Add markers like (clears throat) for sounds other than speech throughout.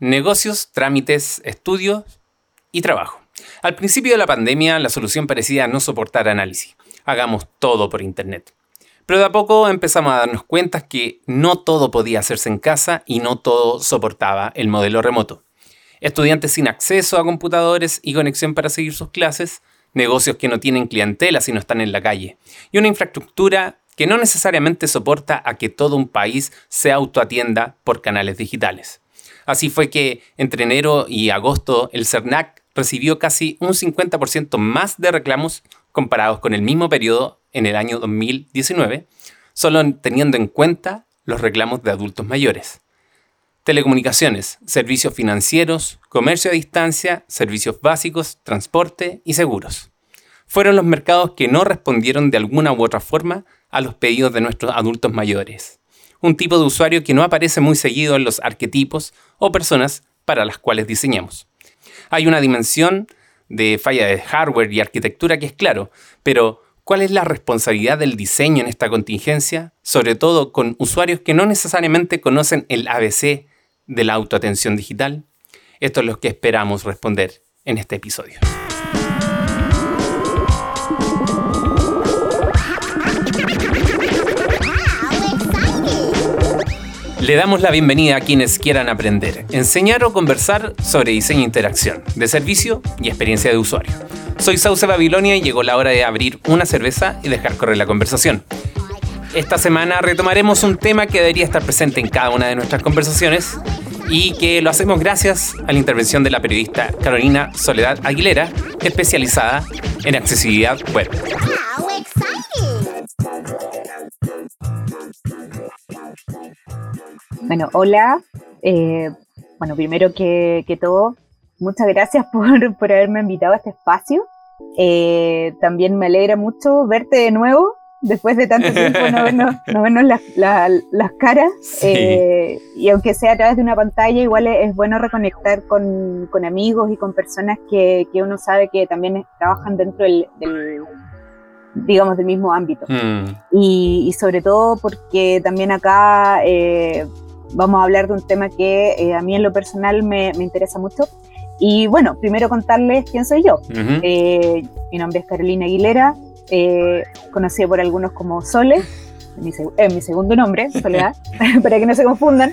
negocios, trámites, estudios y trabajo. Al principio de la pandemia la solución parecía no soportar análisis. Hagamos todo por Internet. Pero de a poco empezamos a darnos cuenta que no todo podía hacerse en casa y no todo soportaba el modelo remoto. Estudiantes sin acceso a computadores y conexión para seguir sus clases, negocios que no tienen clientela si no están en la calle, y una infraestructura que no necesariamente soporta a que todo un país se autoatienda por canales digitales. Así fue que entre enero y agosto el CERNAC recibió casi un 50% más de reclamos comparados con el mismo periodo en el año 2019, solo teniendo en cuenta los reclamos de adultos mayores. Telecomunicaciones, servicios financieros, comercio a distancia, servicios básicos, transporte y seguros. Fueron los mercados que no respondieron de alguna u otra forma a los pedidos de nuestros adultos mayores. Un tipo de usuario que no aparece muy seguido en los arquetipos o personas para las cuales diseñamos. Hay una dimensión de falla de hardware y arquitectura que es claro, pero ¿cuál es la responsabilidad del diseño en esta contingencia? Sobre todo con usuarios que no necesariamente conocen el ABC de la autoatención digital? Esto es lo que esperamos responder en este episodio. Le damos la bienvenida a quienes quieran aprender, enseñar o conversar sobre diseño e interacción, de servicio y experiencia de usuario. Soy Sauce Babilonia y llegó la hora de abrir una cerveza y dejar correr la conversación. Esta semana retomaremos un tema que debería estar presente en cada una de nuestras conversaciones y que lo hacemos gracias a la intervención de la periodista Carolina Soledad Aguilera, especializada en accesibilidad web. Bueno, hola. Eh, bueno, primero que, todo, muchas gracias (laughs) por, por, haberme invitado a este espacio. Eh, también me alegra mucho verte de nuevo después de tanto tiempo no vernos, (laughs) no vernos las, las caras. Eh, y aunque sea a través de una pantalla, igual es, bueno reconectar con, con, amigos y con personas que, que, uno sabe que también trabajan dentro del, digamos, del mismo ámbito. Mm. Y, y, sobre todo porque también acá eh, vamos a hablar de un tema que eh, a mí en lo personal me, me, interesa mucho. Y bueno, primero contarles quién soy yo. mi nombre es Carolina Aguilera, eh, conocida por algunos como Sole, es mi, segundo nombre, Soledad, (laughs) (laughs) para que no se confundan.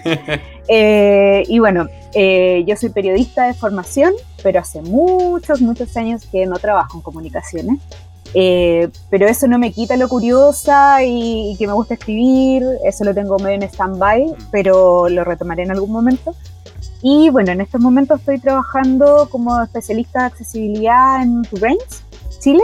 Eh, y bueno, eh, yo soy periodista de formación, pero hace muchos, muchos años que no trabajo en comunicaciones. Eh, pero eso no me quita lo curiosa y, que me gusta escribir, eso lo tengo medio en stand-by, pero lo retomaré en algún momento. Y bueno, en estos momentos estoy trabajando como especialista de accesibilidad en Brains, Chile.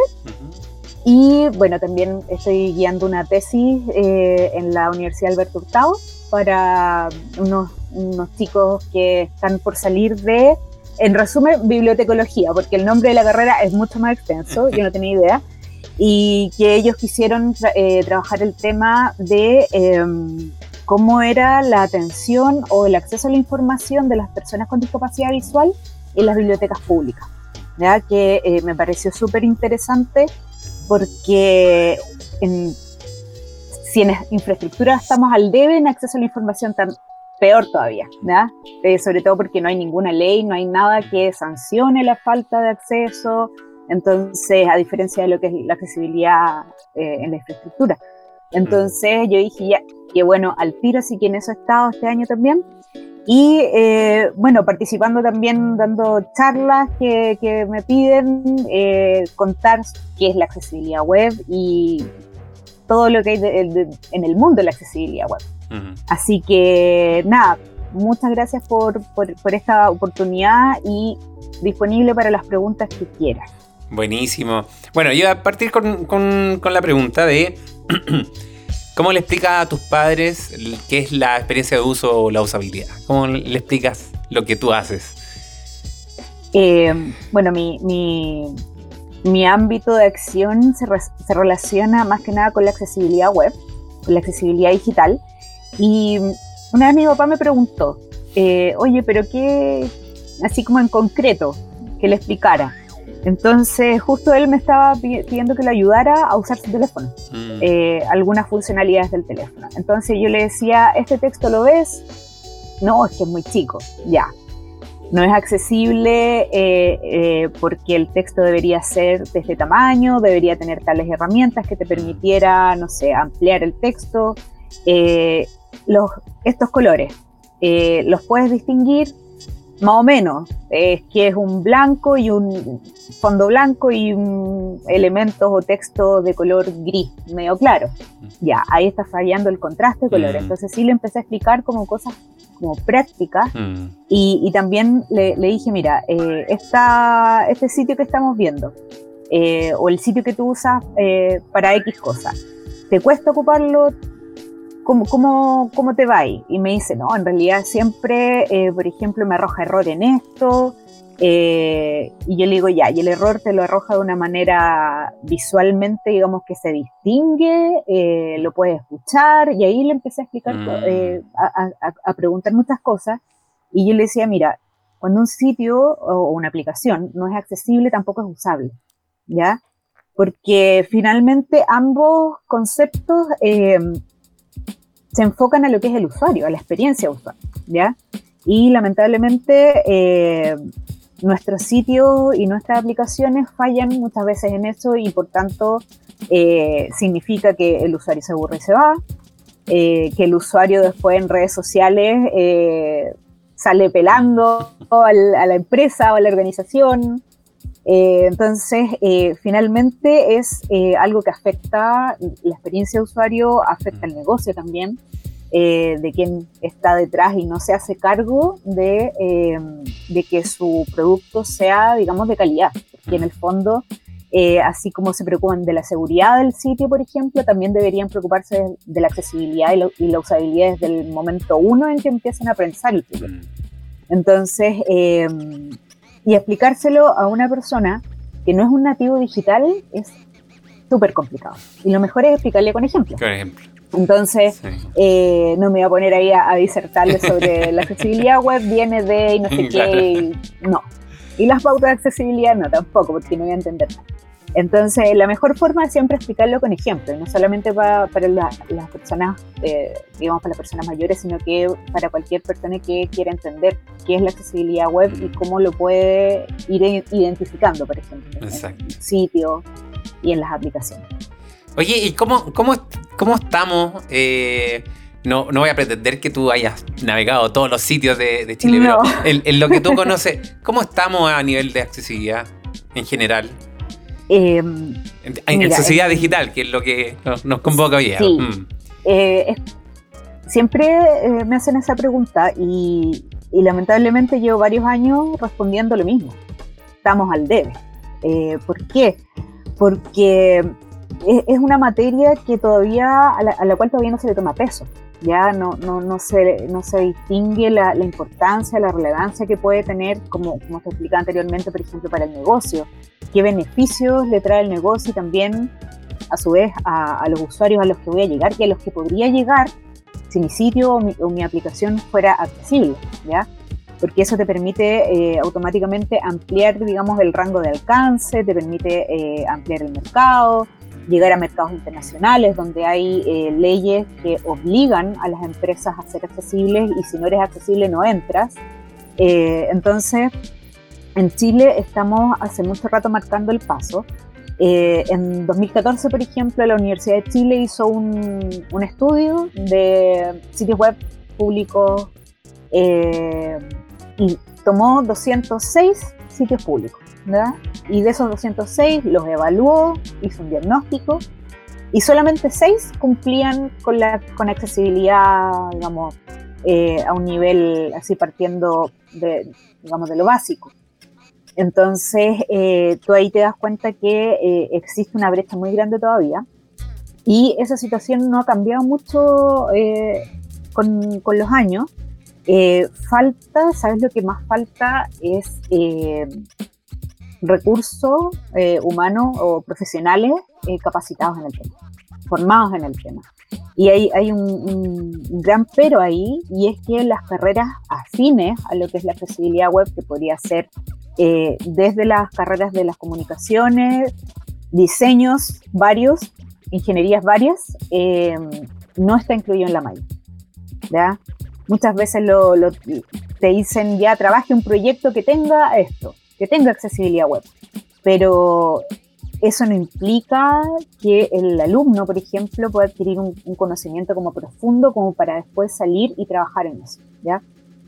Y bueno, también estoy guiando una tesis eh, en la Universidad Alberto Hurtado para unos, unos chicos que están por salir de, en resumen, bibliotecología, porque el nombre de la carrera es mucho más extenso, yo no tenía idea, (laughs) y que ellos quisieron eh, trabajar el tema de em, cómo era la atención o el acceso a la información de las personas con discapacidad visual en las bibliotecas públicas, ¿ya? que eh, me pareció súper interesante porque si en infraestructura estamos al debe en acceso a la información, tan peor todavía, eh, sobre todo porque no hay ninguna ley, no hay nada que sancione la falta de acceso, entonces, a diferencia de lo que es la accesibilidad eh, en la infraestructura. Entonces yo dije, ya, que bueno, al tiro sí que en eso he estado este año también, y eh, bueno, participando también, dando charlas que, que me piden, eh, contar qué es la accesibilidad web y todo lo que hay en el mundo de la accesibilidad web. Así que nada, muchas gracias por, por, por, esta oportunidad y disponible para las preguntas que quieras. Buenísimo. Bueno, yo a partir con, con, con la pregunta de... (clears throat) ¿Cómo le explicas a tus padres qué es la experiencia de uso o la usabilidad? ¿Cómo le explicas lo que tú haces? Eh, bueno, mi, mi, ámbito de acción se, se, relaciona más que nada con la accesibilidad web, con la accesibilidad digital. Y una vez mi papá me preguntó, eh, oye, pero qué, así como en concreto, que le explicara. Entonces, justo él me estaba pidiendo que le ayudara a usar su teléfono, mm. eh, algunas funcionalidades del teléfono. Entonces yo le decía, ¿este texto lo ves? No, es que es muy chico, ya. No es accesible eh, eh, porque el texto debería ser de este tamaño, debería tener tales herramientas que te permitiera, no sé, ampliar el texto. Los, estos colores, ¿los puedes distinguir? Más o menos, es que es un blanco y un fondo blanco y un elementos o texto de color gris, medio claro. Ya, ahí está fallando el contraste de color. Mm. Entonces sí le empecé a explicar como cosas como prácticas mm. y, también le, dije, mira, eh, este sitio que estamos viendo eh, o el sitio que tú usas eh, para X cosa, ¿te cuesta ocuparlo? ¿Cómo, cómo, cómo te va ahí? Y me dice, no, en realidad siempre, eh, por ejemplo, me arroja error en esto, y yo le digo, ya, y el error te lo arroja de una manera visualmente, digamos, que se distingue, lo puedes escuchar, y ahí le empecé a explicar, mm. a, preguntar muchas cosas, y yo le decía, mira, cuando un sitio o una aplicación no es accesible, tampoco es usable, ¿ya? Porque finalmente ambos conceptos se enfocan a lo que es el usuario, a la experiencia usuario, ¿ya? Y lamentablemente eh, nuestros sitios y nuestras aplicaciones fallan muchas veces en eso y por tanto eh, significa que el usuario se aburre y se va, eh, que el usuario después en redes sociales sale pelando a la empresa o a la organización, eh, entonces, eh, finalmente es eh, algo que afecta la experiencia de usuario, afecta el negocio también, de quien está detrás y no se hace cargo de, de, que su producto sea, digamos, de calidad. Y en el fondo, así como se preocupan de la seguridad del sitio, por ejemplo, también deberían preocuparse de, la accesibilidad y, la usabilidad desde el momento uno en que empiezan a pensar el proyecto. Entonces, y explicárselo a una persona que no es un nativo digital es súper complicado. Y lo mejor es explicarle con ejemplos. Con ejemplo. Entonces, eh, no me voy a poner ahí a, disertarle sobre (laughs) la accesibilidad web, viene de y no sé qué. no. Y las pautas de accesibilidad no, tampoco, porque no voy a entender nada. Entonces, la mejor forma es siempre explicarlo con ejemplos, no solamente para, para las personas, eh, digamos, para las personas mayores, sino que para cualquier persona que quiera entender qué es la accesibilidad web y cómo lo puede ir identificando, por ejemplo, en el sitio y en las aplicaciones. Oye, ¿y cómo, cómo, cómo estamos? Eh, no, no voy a pretender que tú hayas navegado todos los sitios de, Chile, pero en lo que tú (laughs) conoces, ¿cómo estamos a nivel de accesibilidad en general? Eh, en, sociedad digital, que es lo que nos, convoca hoy. Sí. Mm. Eh, siempre eh, me hacen esa pregunta y, lamentablemente llevo varios años respondiendo lo mismo. Estamos al debe. ¿Por qué? Porque es, una materia que todavía, a la, cual todavía no se le toma peso ya no, no, no, se, no se distingue la, importancia, la relevancia que puede tener, como, como te explicaba anteriormente, por ejemplo, para el negocio qué beneficios le trae el negocio y también, a su vez, a, los usuarios a los que voy a llegar y a los que podría llegar si mi sitio o mi, aplicación fuera accesible, ¿ya? Porque eso te permite eh, automáticamente ampliar, digamos, el rango de alcance, te permite eh, ampliar el mercado, llegar a mercados internacionales donde hay eh, leyes que obligan a las empresas a ser accesibles y si no eres accesible no entras. entonces, en Chile estamos hace mucho rato marcando el paso. Eh, en 2014, por ejemplo, la Universidad de Chile hizo un, estudio de sitios web públicos eh, y tomó 206 sitios públicos. Y de esos 206 los evaluó, hizo un diagnóstico y solamente 6 cumplían con la con accesibilidad, digamos, eh, a un nivel así partiendo de, digamos, de lo básico. Entonces, eh, tú ahí te das cuenta que eh, existe una brecha muy grande todavía y esa situación no ha cambiado mucho eh, con, los años. falta, ¿sabes lo que más falta? Es recursos humanos o profesionales capacitados en el tema, formados en el tema. Y hay, hay un, gran pero ahí, y es que las carreras afines a lo que es la accesibilidad web, que podría ser eh, desde las carreras de las comunicaciones, diseños varios, ingenierías varias, eh, no está incluido en la malla. muchas veces lo, te dicen ya trabaje un proyecto que tenga esto, que tenga accesibilidad web, pero eso no implica que el alumno, por ejemplo, pueda adquirir un, conocimiento como profundo como para después salir y trabajar en eso, ¿ya?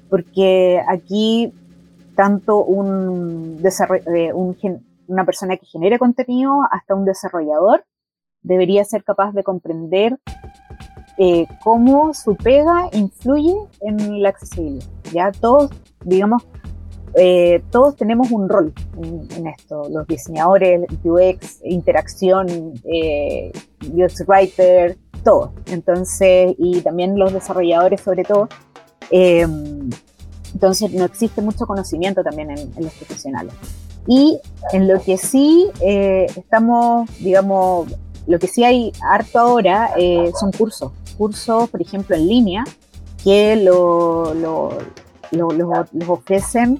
Porque aquí tanto un, eh, una persona que genere contenido hasta un desarrollador debería ser capaz de comprender eh, cómo su pega influye en la accesibilidad. Ya todos, digamos, eh, todos tenemos un rol en, esto, los diseñadores, UX, interacción, eh, UX writer, todo. Entonces, y también los desarrolladores sobre todo. Em, entonces, no existe mucho conocimiento también en, los profesionales. Y en lo que sí eh, estamos, digamos, lo que sí hay harto ahora eh, son cursos, cursos, por ejemplo, en línea, que lo, lo los ofrecen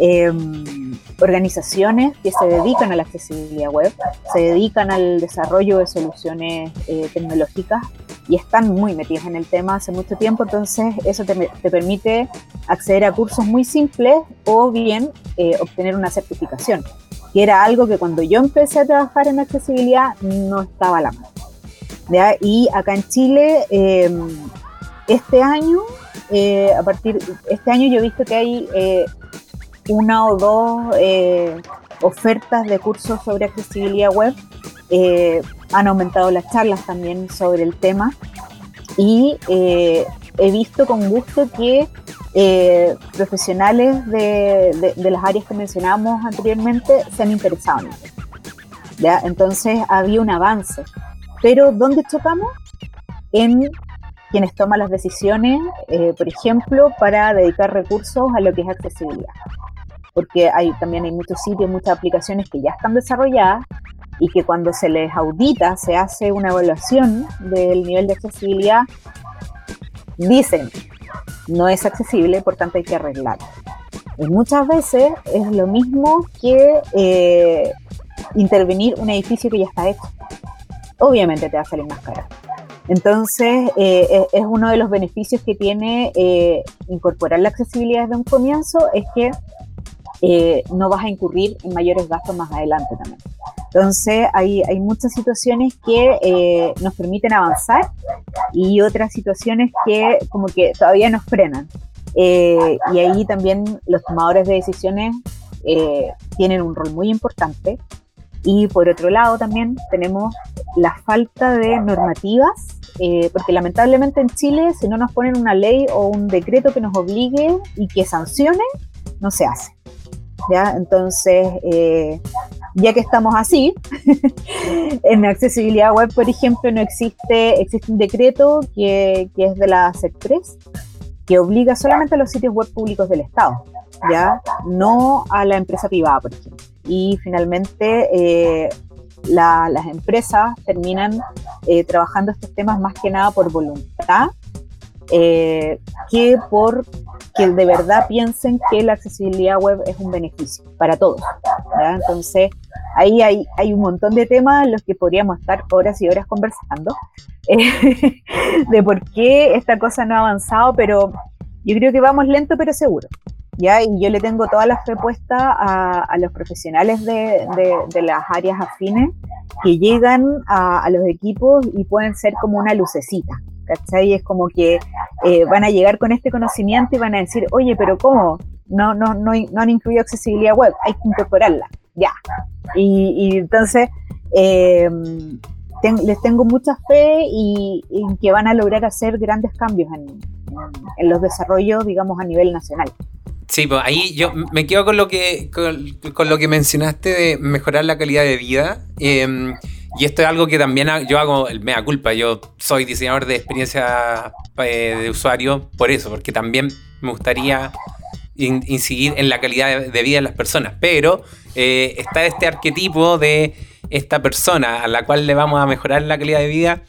em, organizaciones que se dedican a la accesibilidad web, se dedican al desarrollo de soluciones eh, tecnológicas y están muy metidos en el tema hace mucho tiempo, entonces eso te, permite acceder a cursos muy simples o bien eh, obtener una certificación, que era algo que cuando yo empecé a trabajar en accesibilidad no estaba a la mano. Y acá en Chile, em, este año eh, a partir este año yo he visto que hay eh, una o dos eh, ofertas de cursos sobre accesibilidad web. han aumentado las charlas también sobre el tema y he visto con gusto que profesionales de, las áreas que mencionamos anteriormente se han interesado en esto. ¿ya? Entonces había un avance. Pero ¿dónde chocamos? En quienes toman las decisiones, eh, por ejemplo, para dedicar recursos a lo que es accesibilidad. Porque hay, también hay muchos sitios, muchas aplicaciones que ya están desarrolladas y que cuando se les audita, se hace una evaluación del nivel de accesibilidad, dicen, no es accesible, por tanto hay que arreglarlo. Y muchas veces es lo mismo que eh, intervenir un edificio que ya está hecho. Obviamente te va a salir más caro. Entonces, eh, eh, es uno de los beneficios que tiene eh, incorporar la accesibilidad desde un comienzo, es que no vas a incurrir en mayores gastos más adelante también. Entonces, hay, hay muchas situaciones que nos permiten avanzar y otras situaciones que como que todavía nos frenan. y ahí también los tomadores de decisiones tienen un rol muy importante y por otro lado también tenemos la falta de normativas, eh, porque lamentablemente en Chile si no nos ponen una ley o un decreto que nos obligue y que sancione, no se hace. ¿ya? Entonces, eh, ya que estamos así, (laughs) en accesibilidad web, por ejemplo, no existe, existe un decreto que, que es de la SEC3, que obliga solamente a los sitios web públicos del Estado, ¿ya? No a la empresa privada, por ejemplo y finalmente eh, las empresas terminan eh, trabajando estos temas más que nada por voluntad eh, que por que de verdad piensen que la accesibilidad web es un beneficio para todos. Entonces, ahí hay, hay un montón de temas en los que podríamos estar horas y horas conversando (laughs) de por qué esta cosa no ha avanzado, pero yo creo que vamos lento pero seguro. ¿Ya? Y yo le tengo toda la fe puesta a, los profesionales de, las áreas afines que llegan a, los equipos y pueden ser como una lucecita, ¿cachai? Es como que eh, van a llegar con este conocimiento y van a decir, oye, pero ¿cómo? No, no, no, no han incluido accesibilidad web, hay que incorporarla, ya. Y, entonces... Eh, les tengo mucha fe y, que van a lograr hacer grandes cambios en los desarrollos, digamos, a nivel nacional. Sí, pues ahí yo me quedo con lo que, con, lo que mencionaste de mejorar la calidad de vida. Em, y esto es algo que también yo hago, el mea culpa. Yo soy diseñador de experiencia eh, de usuario por eso, porque también me gustaría incidir en la calidad de, vida de las personas. Pero eh, está este arquetipo de esta persona a la cual le vamos a mejorar la calidad de vida,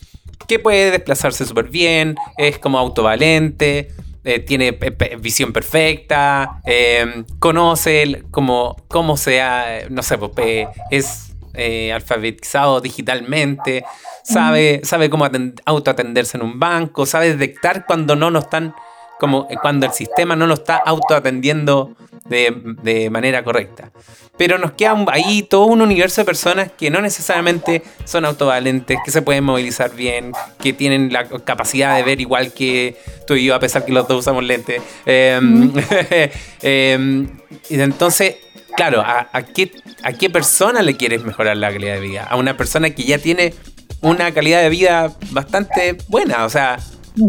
que puede desplazarse súper bien, es como autovalente, eh, tiene visión perfecta, em, conoce cómo, cómo sea, no sé, pues, es eh, alfabetizado digitalmente, sabe, sabe cómo autoatenderse en un banco, sabe detectar cuando no nos están como cuando el sistema no lo está autoatendiendo de, de manera correcta. Pero nos queda ahí todo un universo de personas que no necesariamente son autovalentes, que se pueden movilizar bien, que tienen la capacidad de ver igual que tú y yo, a pesar que los dos usamos lentes. Em, (laughs) em, entonces, claro, ¿a, qué, ¿a qué persona le quieres mejorar la calidad de vida? A una persona que ya tiene una calidad de vida bastante buena, o sea,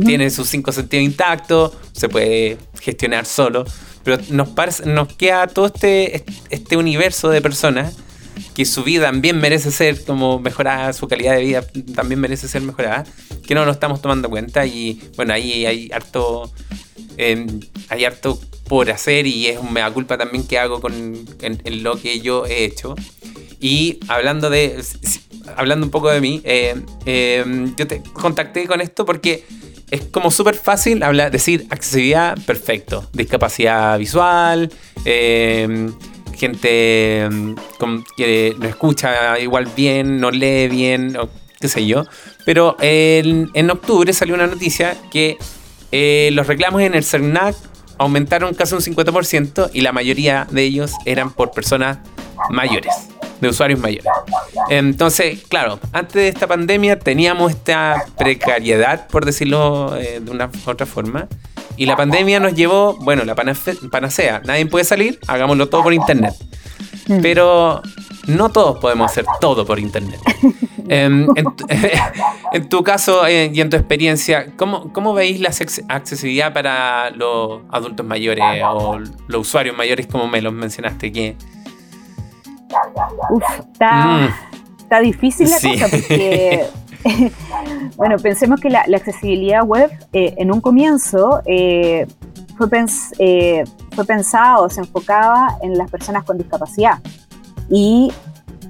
tiene sus cinco sentidos intactos, se puede gestionar solo, pero nos, nos queda todo este, este universo de personas que su vida también merece ser como mejorada, su calidad de vida también merece ser mejorada, que no lo estamos tomando cuenta y bueno, ahí hay harto, em, hay harto por hacer y es un mea culpa también que hago con en, lo que yo he hecho. Y hablando de, hablando un poco de mí, eh, em, yo te contacté con esto porque es como súper fácil hablar, decir accesibilidad, perfecto. Discapacidad visual, em, gente em, que no escucha igual bien, no lee bien, o qué sé yo. Pero en, octubre salió una noticia que eh, los reclamos en el CERNAC aumentaron casi un 50% y la mayoría de ellos eran por personas mayores de usuarios mayores. Entonces, claro, antes de esta pandemia teníamos esta precariedad, por decirlo eh, de una otra forma, y la pandemia nos llevó, bueno, la panacea, nadie puede salir, hagámoslo todo por internet. Hmm. Pero no todos podemos hacer todo por internet. (laughs) Em, (laughs) en, tu caso eh, y en tu experiencia, ¿cómo, ¿cómo, veis la accesibilidad para los adultos mayores o los usuarios mayores, como me los mencionaste? Que, Uf, está, mm. difícil la cosa porque, (laughs) (laughs) bueno, pensemos que la, accesibilidad web eh, en un comienzo eh, fue, eh, fue pensado, se enfocaba en las personas con discapacidad y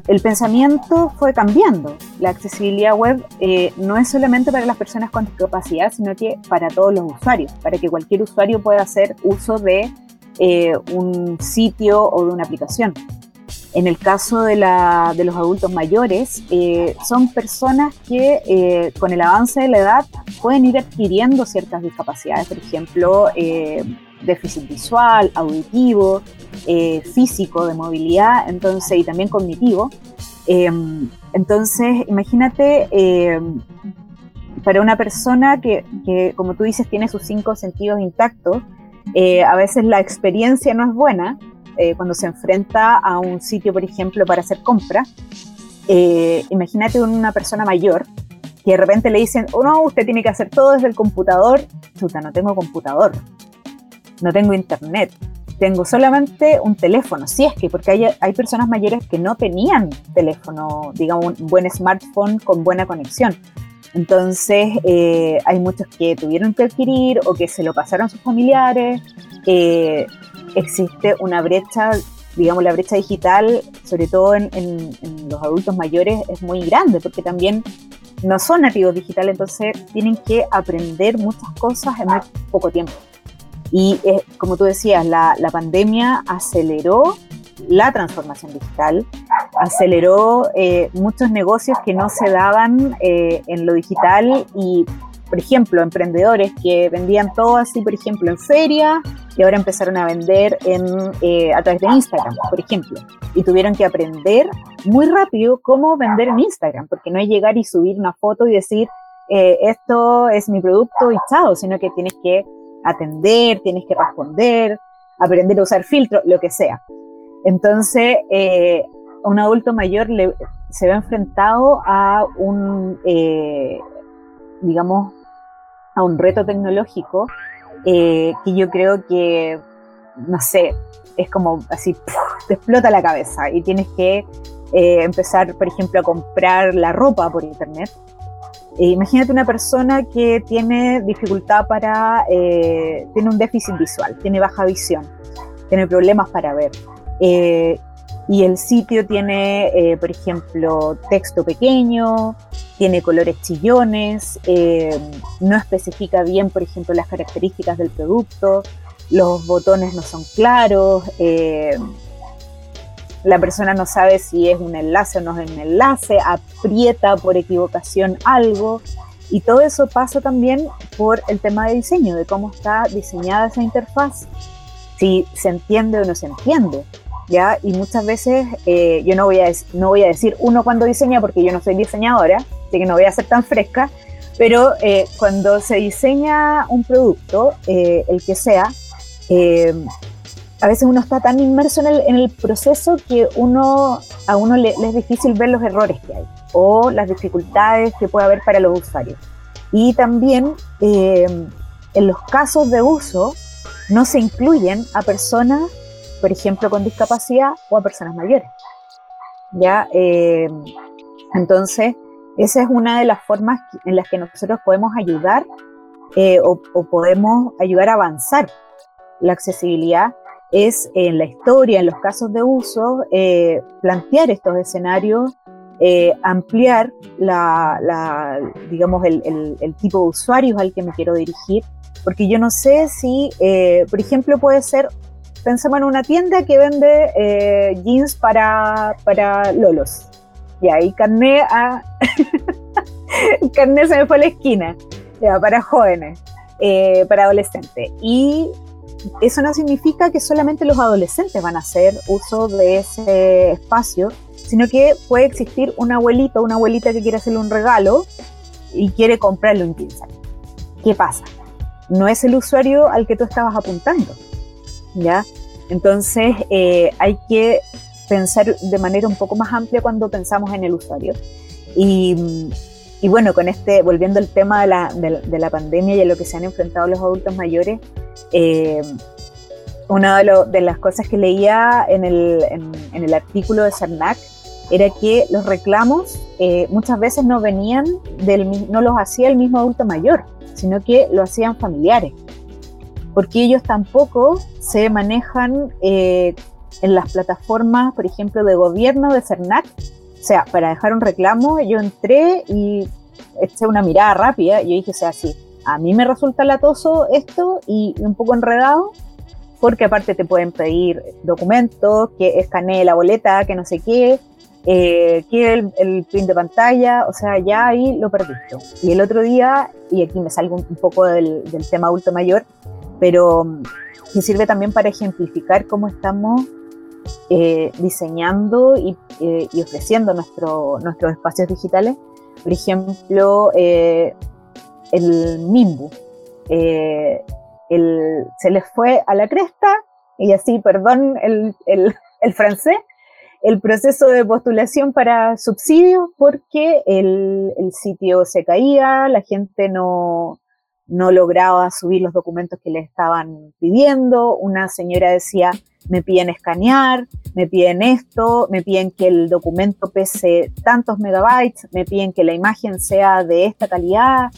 el pensamiento fue cambiando. La accesibilidad web no es solamente para las personas con discapacidad, sino que para todos los usuarios, para que cualquier usuario pueda hacer uso de un sitio o de una aplicación. En el caso de, los adultos mayores, eh, son personas que eh, con el avance de la edad pueden ir adquiriendo ciertas discapacidades, por ejemplo, eh, déficit visual, auditivo, físico, de movilidad, entonces, y también cognitivo. entonces, imagínate para una persona que, que, como tú dices, tiene sus cinco sentidos intactos, a veces la experiencia no es buena eh, cuando se enfrenta a un sitio, por ejemplo, para hacer compras, eh, imagínate una persona mayor que de repente le dicen, oh no, usted tiene que hacer todo desde el computador. Chuta, no tengo computador, no tengo internet, tengo solamente un teléfono. Si es que, porque hay, hay personas mayores que no tenían teléfono, digamos, un buen smartphone con buena conexión. Entonces, eh, hay muchos que tuvieron que adquirir o que se lo pasaron a sus familiares. Eh, existe una brecha, digamos, la brecha digital, sobre todo en, los adultos mayores, es muy grande, porque también no son nativos digitales, entonces tienen que aprender muchas cosas en muy poco tiempo. Y como tú decías, la, pandemia aceleró la transformación digital, aceleró eh, muchos negocios que no se daban eh, en lo digital y por ejemplo, emprendedores que vendían todo así, por ejemplo, en feria y ahora empezaron a vender en, eh, a través de Instagram, por ejemplo. Y tuvieron que aprender muy rápido cómo vender en Instagram, porque no es llegar y subir una foto y decir, eh, esto es mi producto y chao, sino que tienes que atender, tienes que responder, aprender a usar filtros, lo que sea. Entonces, eh, un adulto mayor se ve enfrentado a un, digamos, a un reto tecnológico eh, que yo creo que, no sé, es como así, te explota la cabeza y tienes que eh, empezar, por ejemplo, a comprar la ropa por internet. Eh, imagínate una persona que tiene dificultad para, tiene un déficit visual, tiene baja visión, tiene problemas para ver. Y el sitio tiene, por ejemplo, texto pequeño, tiene colores chillones, eh, no especifica bien, por ejemplo, las características del producto, los botones no son claros, eh, la persona no sabe si es un enlace o no es un enlace, aprieta por equivocación algo. Y todo eso pasa también por el tema de diseño, de cómo está diseñada esa interfaz, si se entiende o no se entiende. ¿Ya? Y muchas veces eh, yo no voy, a, no voy a decir uno cuando diseña porque yo no soy diseñadora, así que no voy a ser tan fresca, pero eh, cuando se diseña un producto, eh, el que sea, a veces uno está tan inmerso en el, proceso que uno, a uno le, es difícil ver los errores que hay o las dificultades que puede haber para los usuarios. Y también en los casos de uso no se incluyen a personas por ejemplo, con discapacidad o a personas mayores. ¿Ya? Eh, entonces, esa es una de las formas en las que nosotros podemos ayudar eh, o, podemos ayudar a avanzar la accesibilidad es en la historia, en los casos de uso, eh, plantear estos escenarios, ampliar la, digamos, el, el, tipo de usuarios al que me quiero dirigir, porque yo no sé si, por ejemplo, puede ser pensemos en una tienda que vende eh, jeans para, para lolos. Y ahí carné a. (laughs) carné se me fue a la esquina. Ya, para jóvenes, eh, para adolescentes. Y eso no significa que solamente los adolescentes van a hacer uso de ese espacio, sino que puede existir un abuelito, una abuelita que quiere hacerle un regalo y quiere comprarle un jeans. ¿Qué pasa? No es el usuario al que tú estabas apuntando. ¿Ya? Entonces eh, hay que pensar de manera un poco más amplia cuando pensamos en el usuario. Y, bueno, con este, volviendo al tema de la, de, la, pandemia y a lo que se han enfrentado los adultos mayores, eh, una de, las cosas que leía en el, en, el artículo de CERNAC era que los reclamos eh, muchas veces no venían del, no los hacía el mismo adulto mayor, sino que lo hacían familiares porque ellos tampoco se manejan eh, en las plataformas, por ejemplo, de gobierno de CERNAC. O sea, para dejar un reclamo, yo entré y eché una mirada rápida yo dije, o sea, sí, a mí me resulta latoso esto y un poco enredado, porque aparte te pueden pedir documentos, que escanee la boleta, que no sé qué, eh, que el, el print de pantalla, o sea, ya ahí lo perdiste. Y el otro día, y aquí me salgo un, poco del, del tema adulto mayor, pero mm, que sirve también para ejemplificar cómo estamos eh, diseñando y, eh, y, ofreciendo nuestro, nuestros espacios digitales. Por ejemplo, eh, el Mimbu. Se les fue a la cresta, y así, perdón el, francés, el proceso de postulación para subsidios porque el, sitio se caía, la gente no, no lograba subir los documentos que le estaban pidiendo, una señora decía, me piden escanear, me piden esto, me piden que el documento pese tantos megabytes, me piden que la imagen sea de esta calidad.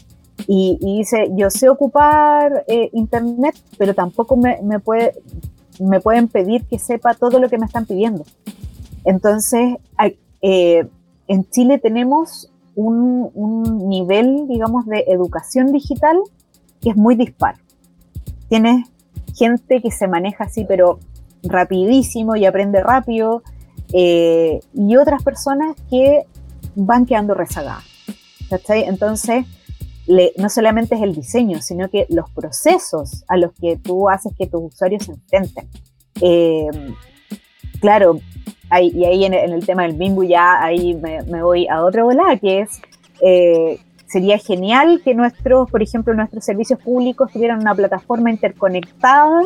Y, dice, yo sé ocupar eh, Internet, pero tampoco me, puede, me pueden pedir que sepa todo lo que me están pidiendo. Entonces, eh, en Chile tenemos un, nivel, digamos, de educación digital que es muy dispar. Tienes gente que se maneja así, pero rapidísimo y aprende rápido, eh, y otras personas que van quedando rezagadas. Entonces, no solamente es el diseño, sino que los procesos a los que tú haces que tus usuarios se enfrenten. Eh, claro, y ahí en el, tema del Bimbo ya ahí me, voy a otra bola, que es eh, sería genial que nuestros, por ejemplo, nuestros servicios públicos tuvieran una plataforma interconectada,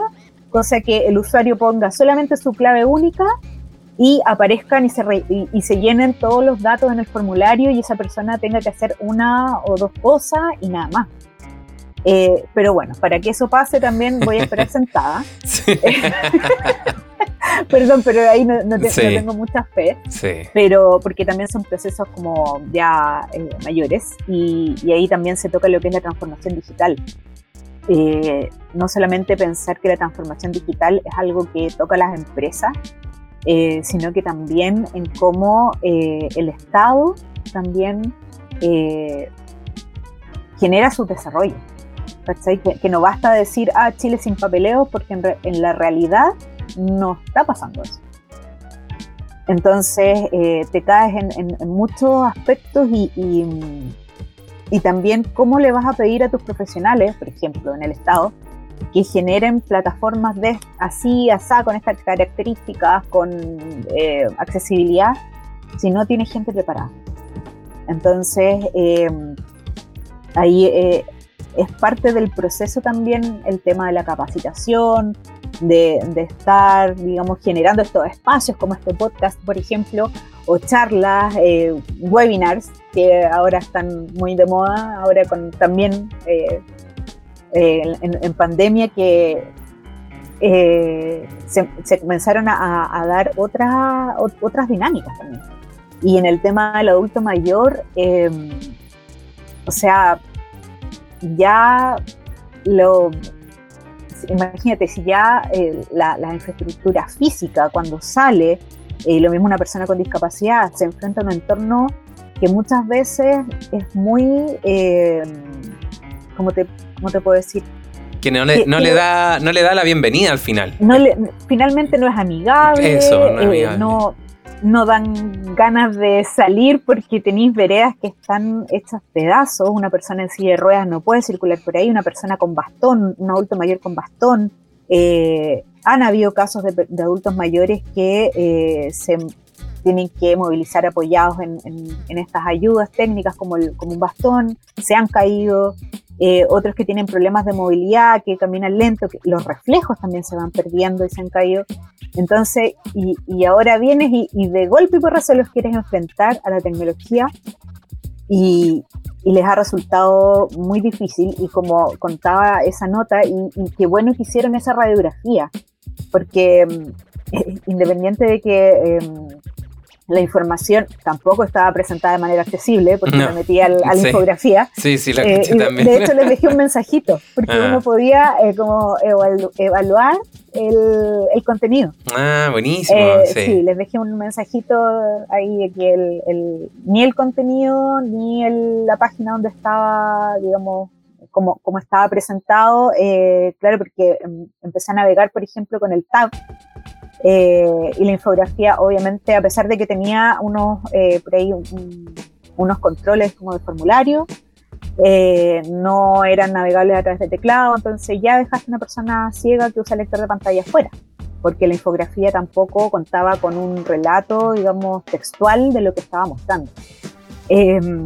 cosa que el usuario ponga solamente su clave única y aparezcan y se, y, se llenen todos los datos en el formulario y esa persona tenga que hacer una o dos cosas y nada más. Eh, pero bueno, para que eso pase también voy a esperar (laughs) sentada. (laughs) Perdón, pero ahí no, tengo mucha fe. Pero porque también son procesos como ya eh, mayores y, ahí también se toca lo que es la transformación digital. Eh, no solamente pensar que la transformación digital es algo que toca a las empresas, eh, sino que también en cómo el Estado también genera su desarrollo. Que, que, no basta decir, ah, Chile sin papeleo, porque en, en la realidad no está pasando eso. Entonces eh, te caes en, muchos aspectos y, y también cómo le vas a pedir a tus profesionales, por ejemplo, en el Estado, que generen plataformas de así, asá, con estas características, con eh, accesibilidad, si no tiene gente preparada. Entonces, eh, ahí eh, es parte del proceso también el tema de la capacitación, de, estar, digamos, generando estos espacios como este podcast, por ejemplo, o charlas, webinars, que ahora están muy de moda, ahora con también eh, en, pandemia que eh, se, comenzaron a, dar otras otras dinámicas también. Y en el tema del adulto mayor, em, o sea, ya lo, imagínate, si ya eh, la, infraestructura física cuando sale, lo mismo una persona con discapacidad, se enfrenta a un entorno que muchas veces es muy, em, como te ¿cómo te puedo decir? Que no le, no le da, no le da la bienvenida al final. No finalmente no es amigable. Eso, no, es eh, amigable. no, dan ganas de salir porque tenéis veredas que están hechas pedazos. Una persona en silla de ruedas no puede circular por ahí, una persona con bastón, un adulto mayor con bastón. Eh, han habido casos de, adultos mayores que eh, se tienen que movilizar apoyados en, estas ayudas técnicas como, como un bastón, se han caído, eh, otros que tienen problemas de movilidad, que caminan lento, que los reflejos también se van perdiendo y se han caído. Entonces, y, ahora vienes y, de golpe y porra se los quieres enfrentar a la tecnología y, les ha resultado muy difícil y como contaba esa nota, y, qué bueno que hicieron esa radiografía, porque mm, (laughs) independiente de que... Em, la información tampoco estaba presentada de manera accesible porque me metí a la infografía. Sí, sí, la eh, también. De hecho, les dejé un mensajito porque ah. uno podía eh, como evaluar el, contenido. Ah, buenísimo. Eh, sí. les dejé un mensajito ahí que el, ni el contenido ni la página donde estaba, digamos, como, como estaba presentado, claro, porque em, empecé a navegar, por ejemplo, con el tab eh, y la infografía, obviamente, a pesar de que tenía unos, eh, unos controles como de formulario, eh, no eran navegables a través de teclado, entonces ya dejaste una persona ciega que usa lector de pantalla afuera, porque la infografía tampoco contaba con un relato, digamos, textual de lo que estaba mostrando. Em,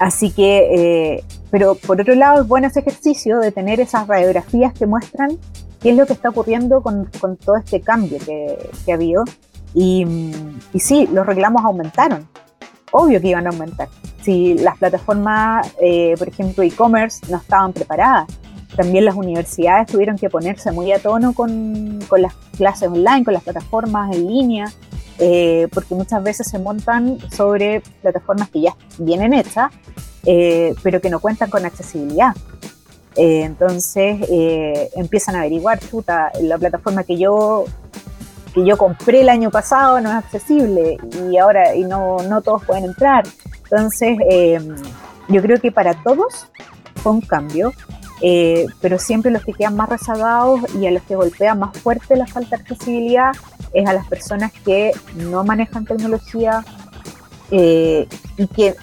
así que, pero por otro lado, es bueno ese ejercicio de tener esas radiografías que muestran qué es lo que está ocurriendo con, con todo este cambio que, que ha habido. Y, y, sí, los reclamos aumentaron. Obvio que iban a aumentar. Si las plataformas, eh, por ejemplo, e-commerce, no estaban preparadas, también las universidades tuvieron que ponerse muy a tono con, con las clases online, con las plataformas en línea, eh, porque muchas veces se montan sobre plataformas que ya vienen hechas, eh, pero que no cuentan con accesibilidad. Eh, entonces eh, empiezan a averiguar, chuta, la plataforma que yo que yo compré el año pasado no es accesible y ahora y no, no todos pueden entrar. Entonces, eh, yo creo que para todos fue un cambio, pero siempre los que quedan más rezagados y a los que golpea más fuerte la falta de accesibilidad es a las personas que no manejan tecnología y que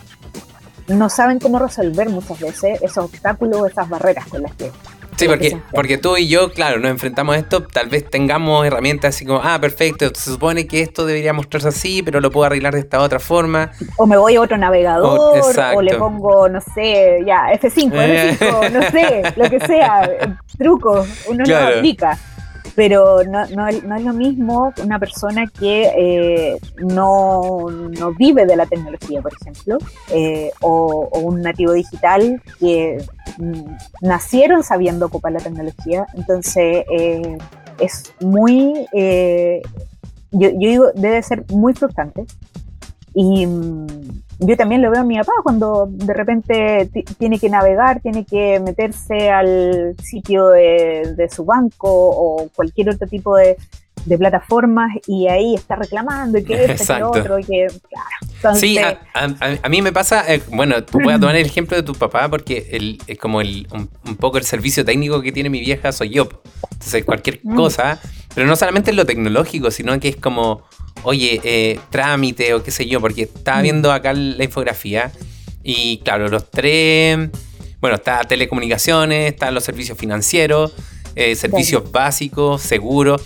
no saben cómo resolver muchas veces esos obstáculos, esas barreras con las que... Sí, porque, porque tú y yo, claro, nos enfrentamos a esto, tal vez tengamos herramientas así como, ah, perfecto, se supone que esto debería mostrarse así, pero lo puedo arreglar de esta otra forma. O me voy a otro navegador, o, le pongo, no sé, ya, F5, F5, no sé, lo que sea, (laughs) truco, uno lo aplica pero no, no, no, es lo mismo una persona que eh, no, no, vive de la tecnología, por ejemplo, eh, o, un nativo digital que mm, nacieron sabiendo ocupar la tecnología. Entonces, eh, es muy, yo, yo digo, debe ser muy frustrante. Y mm, yo también lo veo a mi papá cuando de repente tiene que navegar, tiene que meterse al sitio de, su banco o cualquier otro tipo de, plataformas y ahí está reclamando y que esto, que otro, y que, claro. sí, a, mí me pasa, eh, bueno, tú puedes tomar el ejemplo de tu papá porque el, es como el, un, poco el servicio técnico que tiene mi vieja soy yo. Entonces, cualquier mm. cosa, pero no solamente en lo tecnológico, sino que es como oye, eh, trámite o qué sé yo, porque estaba mm. viendo acá la infografía Y claro, los tres, bueno, está telecomunicaciones, están los servicios financieros, eh, servicios básicos, seguros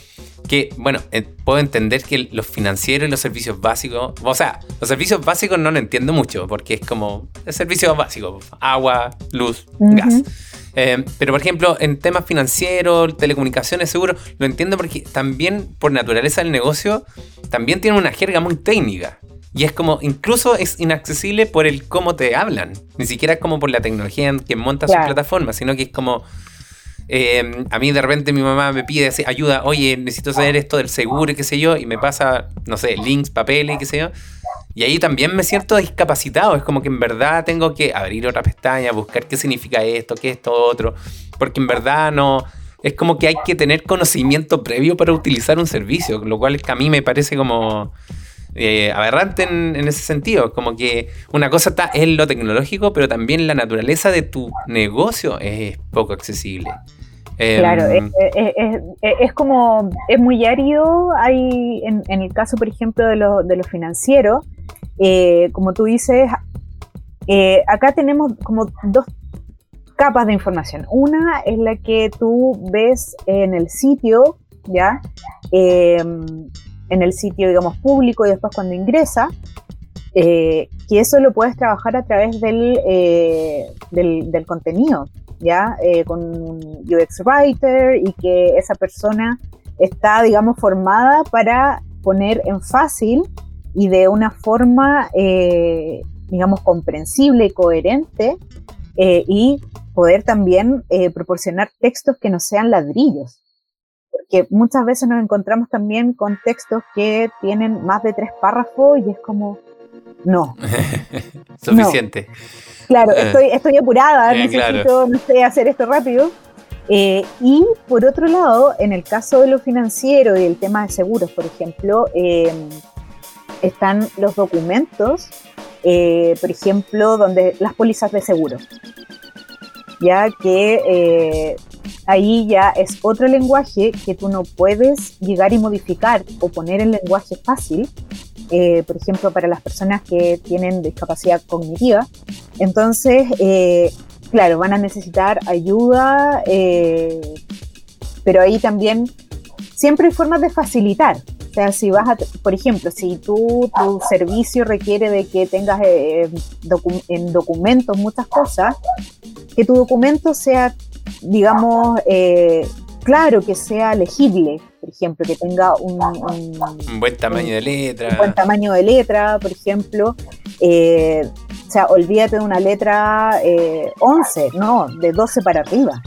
que, bueno, eh, puedo entender que los financieros y los servicios básicos, o sea, los servicios básicos no lo entiendo mucho, porque es como el servicio básico, agua, luz, gas. Eh, pero, por ejemplo, en temas financieros, telecomunicaciones, seguro, lo entiendo porque también, por naturaleza del negocio, también tiene una jerga muy técnica. Y es como, incluso es inaccesible por el cómo te hablan. Ni siquiera es como por la tecnología que monta su plataforma, sino que es como, eh, a mí de repente mi mamá me pide ayuda, oye, necesito saber esto del seguro qué sé yo, y me pasa, no sé, links, papeles qué sé yo. Y ahí también me siento discapacitado, es como que en verdad tengo que abrir otra pestaña, buscar qué significa esto, qué es esto otro, porque en verdad no, es como que hay que tener conocimiento previo para utilizar un servicio, lo cual a mí me parece como eh, aberrante en, en, ese sentido. Como que una cosa está en lo tecnológico, pero también la naturaleza de tu negocio es poco accesible. Claro, em, es, como, es muy árido, hay en, el caso, por ejemplo, de lo, de financiero, eh, como tú dices, eh, acá tenemos como dos capas de información. Una es la que tú ves en el sitio, ¿ya? Em, en el sitio, digamos, público y después cuando ingresa, eh, que eso lo puedes trabajar a través del, del, del contenido. ¿Ya? Eh, con un UX Writer y que esa persona está, digamos, formada para poner en fácil y de una forma, eh, digamos, comprensible y coherente eh, y poder también proporcionar textos que no sean ladrillos. Porque muchas veces nos encontramos también con textos que tienen más de tres párrafos y es como, (laughs) no. Suficiente. Claro, eh. estoy, estoy apurada, necesito no sé, hacer esto rápido. Eh, y por otro lado, en el caso de lo financiero y el tema de seguros, por ejemplo, eh, están los documentos, por ejemplo, donde las pólizas de seguro. Ya que ahí ya es otro lenguaje que tú no puedes llegar y modificar o poner en lenguaje fácil, eh, por ejemplo, para las personas que tienen discapacidad cognitiva. Entonces, eh, claro, van a necesitar ayuda, eh, pero ahí también siempre hay formas de facilitar. O sea, si vas a, por ejemplo, si tu servicio requiere de que tengas en documentos muchas cosas, que tu documento sea, digamos, claro, que sea legible, por ejemplo, que tenga un, buen tamaño de letra. Un buen tamaño de letra, por ejemplo. Eh, o sea, olvídate de una letra 11, eh, no, de 12 para arriba,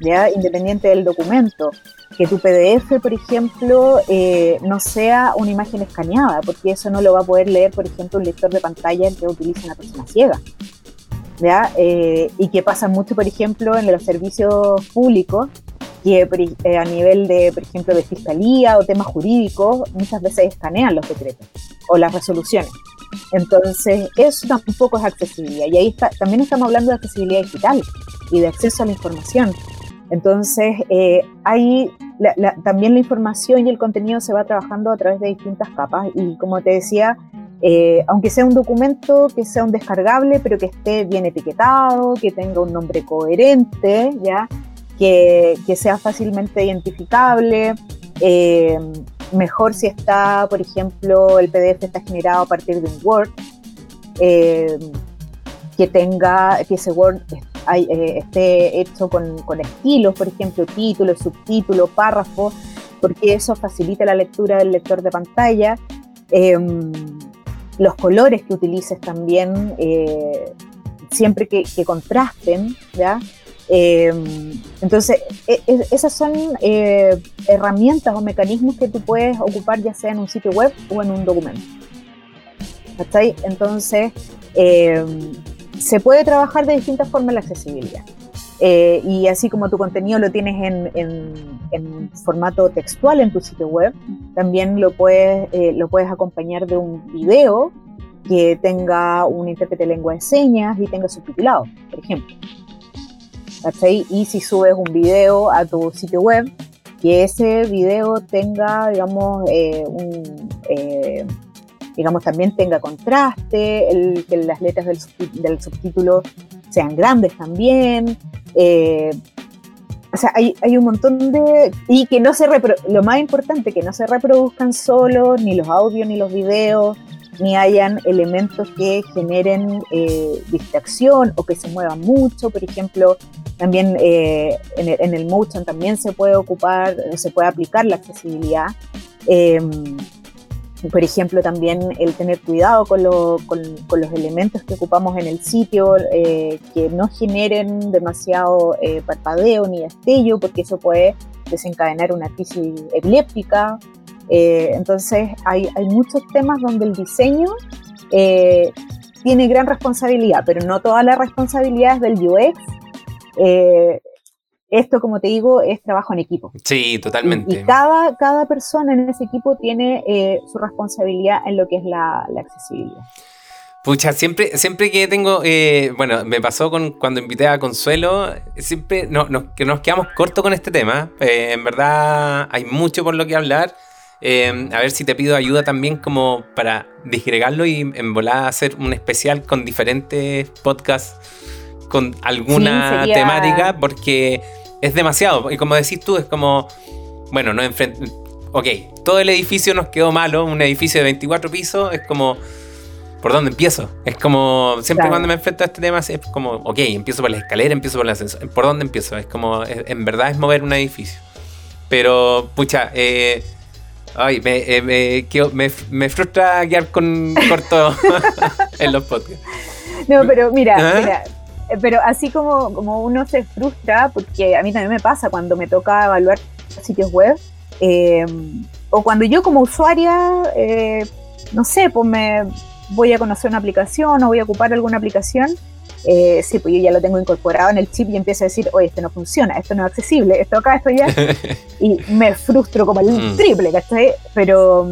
¿ya? Independiente del documento. Que tu PDF, por ejemplo, eh, no sea una imagen escaneada, porque eso no lo va a poder leer, por ejemplo, un lector de pantalla que utiliza una persona ciega. ¿Ya? y que pasa mucho, por ejemplo, en los servicios públicos, que eh, a nivel de, por ejemplo, de fiscalía o temas jurídicos, muchas veces escanean los decretos o las resoluciones. Entonces, eso tampoco es accesibilidad. Y ahí está, también estamos hablando de accesibilidad digital y de acceso a la información. Entonces, eh, ahí también la información y el contenido se va trabajando a través de distintas capas. Y como te decía, eh, aunque sea un documento que sea un descargable, pero que esté bien etiquetado, que tenga un nombre coherente, ¿ya? Que, sea fácilmente identificable. Eh, mejor si está, por ejemplo, el PDF está generado a partir de un Word, eh, que tenga, que ese Word eh, esté hecho con, estilos, por ejemplo, título, subtítulo, párrafo, porque eso facilita la lectura del lector de pantalla. los colores que utilices también, siempre que, que contrasten, ¿ya? Em, entonces, e, e, esas son eh, herramientas o mecanismos que tú puedes ocupar ya sea en un sitio web o en un documento. Entonces, em, se puede trabajar de distintas formas la accesibilidad. Eh, y así como tu contenido lo tienes en, formato textual en tu sitio web, también lo puedes, eh, lo puedes acompañar de un video que tenga un intérprete de lengua de señas y tenga subtitulado, por ejemplo. Y si subes un video a tu sitio web, que ese video tenga, digamos, eh, un, eh, digamos, también tenga contraste, el, que las letras del, subtítulo sean grandes también. Eh, o sea, hay, un montón de... Y que no se... Lo más importante, que no se reproduzcan solo ni los audios ni los videos, ni hayan elementos que generen eh, distracción o que se muevan mucho. Por ejemplo, también eh, en, el, motion también se puede ocupar, se puede aplicar la accesibilidad. Em, por ejemplo, también el tener cuidado con, los elementos que ocupamos en el sitio, eh, que no generen demasiado parpadeo ni destello, porque eso puede desencadenar una crisis epiléptica eh, entonces hay, muchos temas donde el diseño eh, tiene gran responsabilidad, pero no toda la responsabilidad es del UX. Eh, esto, como te digo, es trabajo en equipo. Sí, totalmente. Y, cada, cada persona en ese equipo tiene su responsabilidad en lo que es la, accesibilidad. Pucha, siempre, siempre que tengo, bueno, me pasó con cuando invité a Consuelo, siempre que nos quedamos cortos con este tema. en verdad hay mucho por lo que hablar. Em, a ver si te pido ayuda también como para disgregarlo y en volada hacer un especial con diferentes podcasts con alguna temática porque es demasiado. Y como decís tú, es como, bueno, no enfrente... Ok, todo el edificio nos quedó malo, un edificio de 24 pisos, es como... ¿Por dónde empiezo? Es como, siempre cuando me enfrento a este tema, es como, ok, empiezo por la escalera, empiezo por el ascensor. ¿Por dónde empiezo? Es como, en verdad es mover un edificio. Pero, pucha, eh, Ay, me, eh, me, me, frustra guiar con (laughs) corto (laughs) en los podcasts. No, pero mira, ¿Ah? mira, eh, pero así como, como uno se frustra, porque a mí también me pasa cuando me toca evaluar sitios web, eh, o cuando yo como usuaria, no sé, pues me voy a conocer una aplicación o voy a ocupar alguna aplicación, eh, sí, pues yo ya lo tengo incorporado en el chip y empiezo a decir, oye, esto no funciona, esto no es accesible, esto acá, esto ya. (laughs) y me frustro como el mm. triple, ¿cachai? Pero,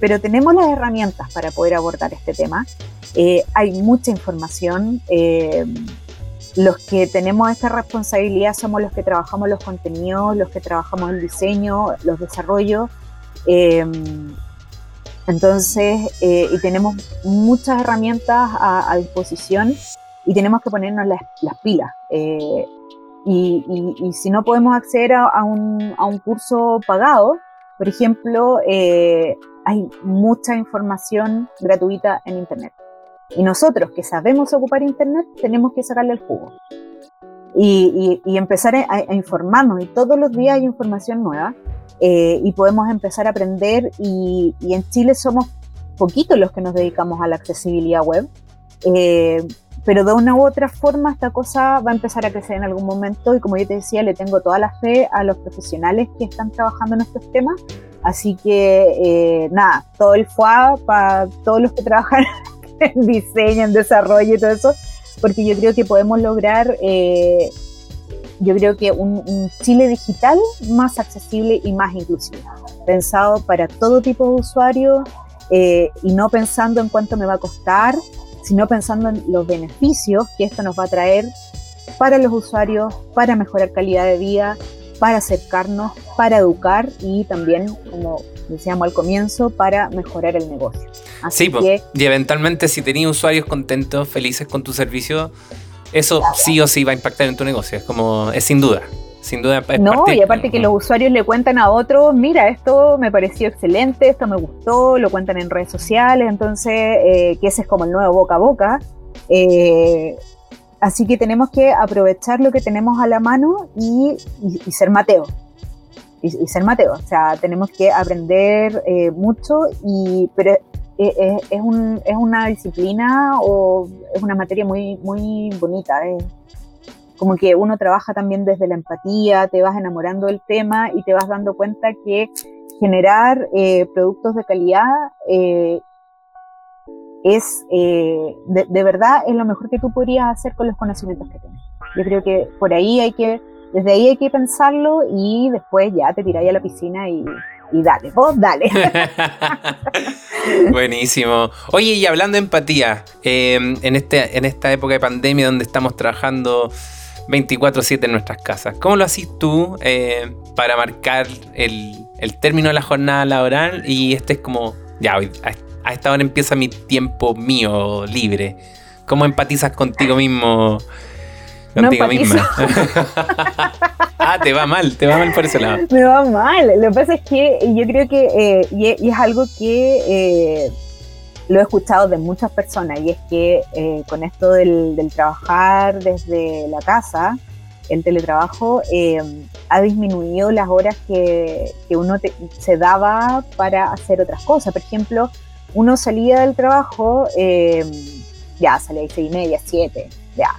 pero tenemos las herramientas para poder abordar este tema. Eh, hay mucha información. Eh, los que tenemos esta responsabilidad somos los que trabajamos los contenidos, los que trabajamos el diseño, los desarrollos. entonces, y tenemos muchas herramientas a, a disposición y tenemos que ponernos las, pilas. Eh, y, si no podemos acceder a, un, curso pagado, por ejemplo, eh, hay mucha información gratuita en Internet. Y nosotros que sabemos ocupar Internet, tenemos que sacarle el jugo. Y, empezar a, informarnos. Y todos los días hay información nueva. Eh, y podemos empezar a aprender. Y, en Chile somos poquitos los que nos dedicamos a la accesibilidad web pero de una u otra forma esta cosa va a empezar a crecer en algún momento y como yo te decía, le tengo toda la fe a los profesionales que están trabajando en estos temas, así que eh, nada, todo el FUA para todos los que trabajan (laughs) en diseño, en desarrollo y todo eso, porque yo creo que podemos lograr, eh, yo creo que un, Chile digital más accesible y más inclusivo, pensado para todo tipo de usuarios eh, y no pensando en cuánto me va a costar, sino pensando en los beneficios que esto nos va a traer para los usuarios, para mejorar calidad de vida, para acercarnos, para educar y también, como decíamos al comienzo, para mejorar el negocio. Así sí, y eventualmente si tenías usuarios contentos, felices con tu servicio, eso sí o sí va a impactar en tu negocio, es como, es sin duda. Sin duda. no, y aparte que los usuarios le cuentan a otros, mira, esto me pareció excelente, esto me gustó, lo cuentan en redes sociales, entonces, eh, que ese es como el nuevo boca a boca. Eh, así que tenemos que aprovechar lo que tenemos a la mano y, ser Mateo. Y, ser Mateo. O sea, tenemos que aprender eh, mucho, y, pero es, es, un, es, una disciplina o es una materia muy, muy bonita como que uno trabaja también desde la empatía, te vas enamorando del tema y te vas dando cuenta que generar eh, productos de calidad eh, es eh, de, verdad es lo mejor que tú podrías hacer con los conocimientos que tienes. Yo creo que por ahí hay que, desde ahí hay que pensarlo y después ya te tiráis a la piscina y, y dale, vos dale. (laughs) Buenísimo. Oye, y hablando de empatía, en, este, en esta época de pandemia donde estamos trabajando 24/7 en nuestras casas. ¿Cómo lo haces tú eh, para marcar el, término de la jornada laboral y este es como, ya, hoy, a esta hora empieza mi tiempo mío libre. ¿Cómo empatizas contigo mismo? Contigo misma. (laughs) ah, te va mal, te va mal por ese lado. Me va mal. Lo que pasa es que yo creo que, eh, y, es algo que eh, lo he escuchado de muchas personas, y es que eh, con esto del, trabajar desde la casa, el teletrabajo, ha disminuido las horas que, uno se daba para hacer otras cosas. Por ejemplo, uno salía del trabajo, ya salía a seis y media, siete, ya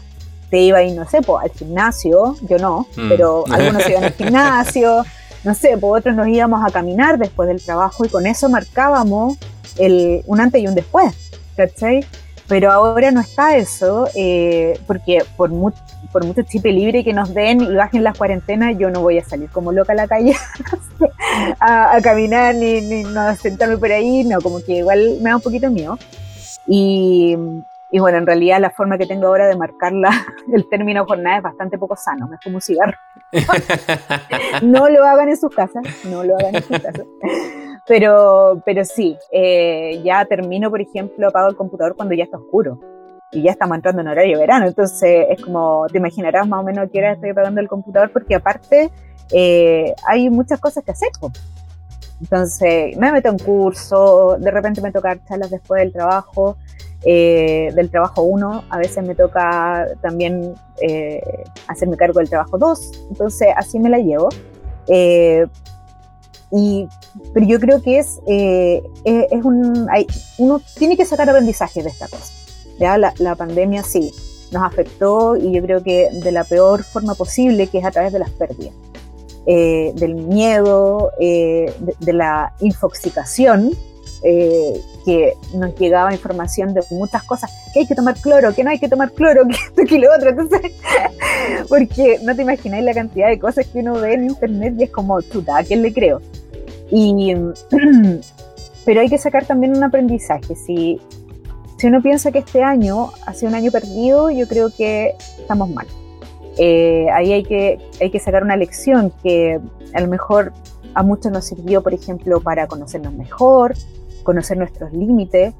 te iba a ir, no sé, pues, al gimnasio, yo no, mm. pero (laughs) algunos iban al gimnasio, no sé, pues otros nos íbamos a caminar después del trabajo y con eso marcábamos el, un antes y un después, ¿cachai? Pero ahora no está eso, eh, porque por, por mucho chip libre que nos den y bajen las cuarentenas, yo no voy a salir como loca a la calle (laughs) a, caminar ni, ni no a sentarme por ahí, no, como que igual me da un poquito mío. Y, y bueno, en realidad la forma que tengo ahora de marcar (laughs) el término jornada es bastante poco sano, me fumo un cigarro. (laughs) no lo hagan en sus casas, no lo hagan en sus casas. Pero, pero sí, eh, ya termino, por ejemplo, apago el computador cuando ya está oscuro y ya estamos entrando en horario de verano. Entonces es como, te imaginarás más o menos a qué hora estoy apagando el computador porque aparte eh, hay muchas cosas que hacer. Entonces me meto en curso, de repente me toca charlas después del trabajo. Eh, del trabajo 1, a veces me toca también eh, hacerme cargo del trabajo 2, entonces así me la llevo. Eh, y, pero yo creo que es, hay, uno tiene que sacar aprendizaje de esta cosa. ¿ya? La, pandemia sí nos afectó y yo creo que de la peor forma posible, que es a través de las pérdidas. del miedo, de, de, la infoxicación, eh, que nos llegaba información de muchas cosas, que hay que tomar cloro, que no hay que tomar cloro, (laughs) que esto, que lo otro, entonces, (laughs) porque no te imagináis la cantidad de cosas que uno ve en internet y es como, chuta, ¿a quién le creo? Y, (clears throat) pero hay que sacar también un aprendizaje, si, si uno piensa que este año ha sido un año perdido, yo creo que estamos mal. Eh, ahí hay que, hay que sacar una lección que a lo mejor a muchos nos sirvió, por ejemplo, para conocernos mejor, conocer nuestros límites,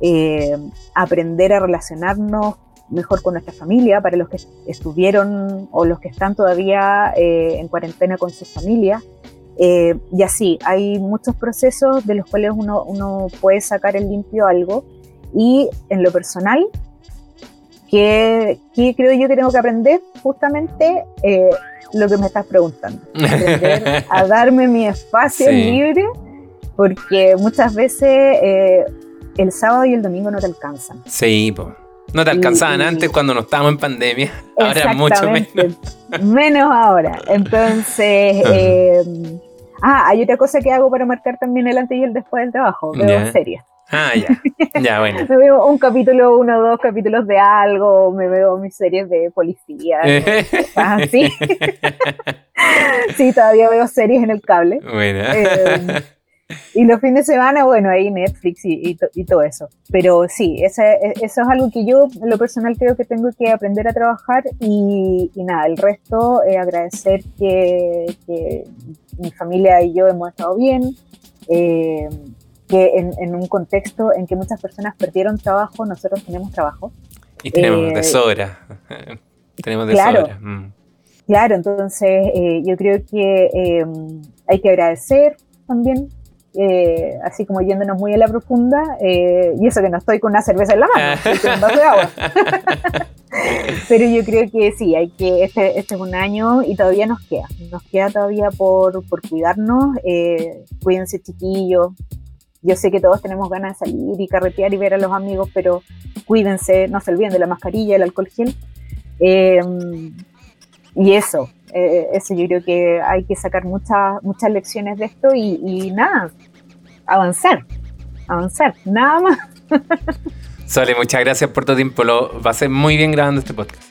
eh, aprender a relacionarnos mejor con nuestra familia, para los que estuvieron o los que están todavía eh, en cuarentena con sus familias. Eh, y así, hay muchos procesos de los cuales uno, uno puede sacar el limpio algo. Y en lo personal, que, creo yo que tengo que aprender justamente lo que me estás preguntando. Aprender (laughs) a darme mi espacio libre porque muchas veces eh, el sábado y el domingo no te alcanzan. Sí, pues. No te alcanzaban antes cuando no estábamos en pandemia, ahora mucho menos. Menos ahora. Entonces, eh, (laughs) ah, hay otra cosa que hago para marcar también el antes y el después del trabajo, veo series. Ah, ya. (laughs) Ya, bueno. me veo un capítulo, uno o dos capítulos de algo, me veo mis series de policía, (laughs) así. (laughs) sí, todavía veo series en el cable. Bueno. Eh, y los fines de semana, bueno, ahí Netflix y, y, todo eso. Pero sí, ese, eso es algo que yo, en lo personal, creo que tengo que aprender a trabajar y, nada, el resto, eh, agradecer que, que, mi familia y yo hemos estado bien, eh, que en, en, un contexto en que muchas personas perdieron trabajo, nosotros tenemos trabajo. Y tenemos de eh, sobra. (laughs) tenemos de claro, sobra. Mm. Claro, entonces yo creo que hay que agradecer también eh, así como yéndonos muy a la profunda, eh, y eso que no estoy con una cerveza en la mano, estoy con de agua. (laughs) Pero yo creo que sí, hay que este, este, es un año y todavía nos queda, nos queda todavía por, por cuidarnos, eh, cuídense chiquillos, yo sé que todos tenemos ganas de salir y carretear y ver a los amigos, pero cuídense, no se olviden de la mascarilla, el alcohol gel. Y eso, eh, eso yo creo que hay que sacar muchas muchas lecciones de esto y, nada, avanzar, avanzar, nada más. (laughs) Sole, muchas gracias por tu tiempo, lo va a ser muy bien grabando este podcast.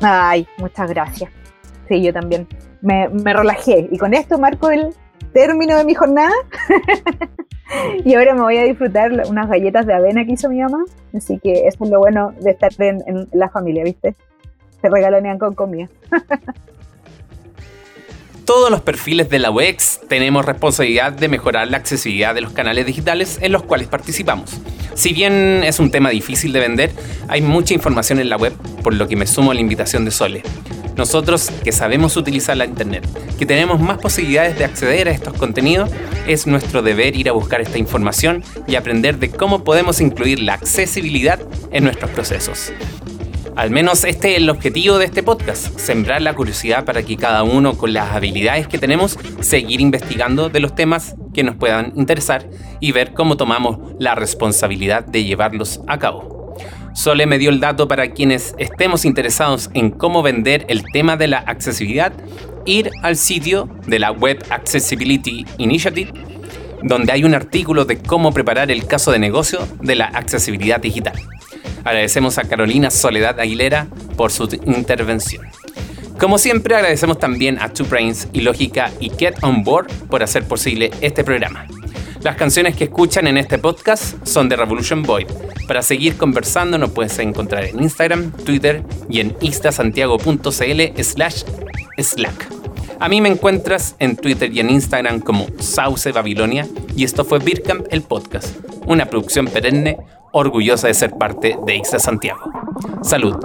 Ay, muchas gracias. Sí, yo también me, me relajé y con esto marco el término de mi jornada. (laughs) y ahora me voy a disfrutar unas galletas de avena que hizo mi mamá. Así que eso es lo bueno de estar en, en la familia, ¿viste? Se regalonean con comida. (laughs) todos los perfiles de la UX, tenemos responsabilidad de mejorar la accesibilidad de los canales digitales en los cuales participamos. Si bien es un tema difícil de vender, hay mucha información en la web, por lo que me sumo a la invitación de Sole. Nosotros que sabemos utilizar la Internet, que tenemos más posibilidades de acceder a estos contenidos, es nuestro deber ir a buscar esta información y aprender de cómo podemos incluir la accesibilidad en nuestros procesos. Al menos este es el objetivo de este podcast, sembrar la curiosidad para que cada uno con las habilidades que tenemos seguir investigando de los temas que nos puedan interesar y ver cómo tomamos la responsabilidad de llevarlos a cabo. Sole me dio el dato para quienes estemos interesados en cómo vender el tema de la accesibilidad, ir al sitio de la Web Accessibility Initiative, donde hay un artículo de cómo preparar el caso de negocio de la accesibilidad digital. Agradecemos a Carolina Soledad Aguilera por su intervención. Como siempre, agradecemos también a Two Brains y Lógica y Get On Board por hacer posible este programa. Las canciones que escuchan en este podcast son de Revolution Void. Para seguir conversando nos puedes encontrar en Instagram, Twitter y en instasantiago.cl slash slack. A mí me encuentras en Twitter y en Instagram como Sauce Babilonia y esto fue Birkamp el podcast, una producción perenne orgullosa de ser parte de Ixta Santiago. Salud.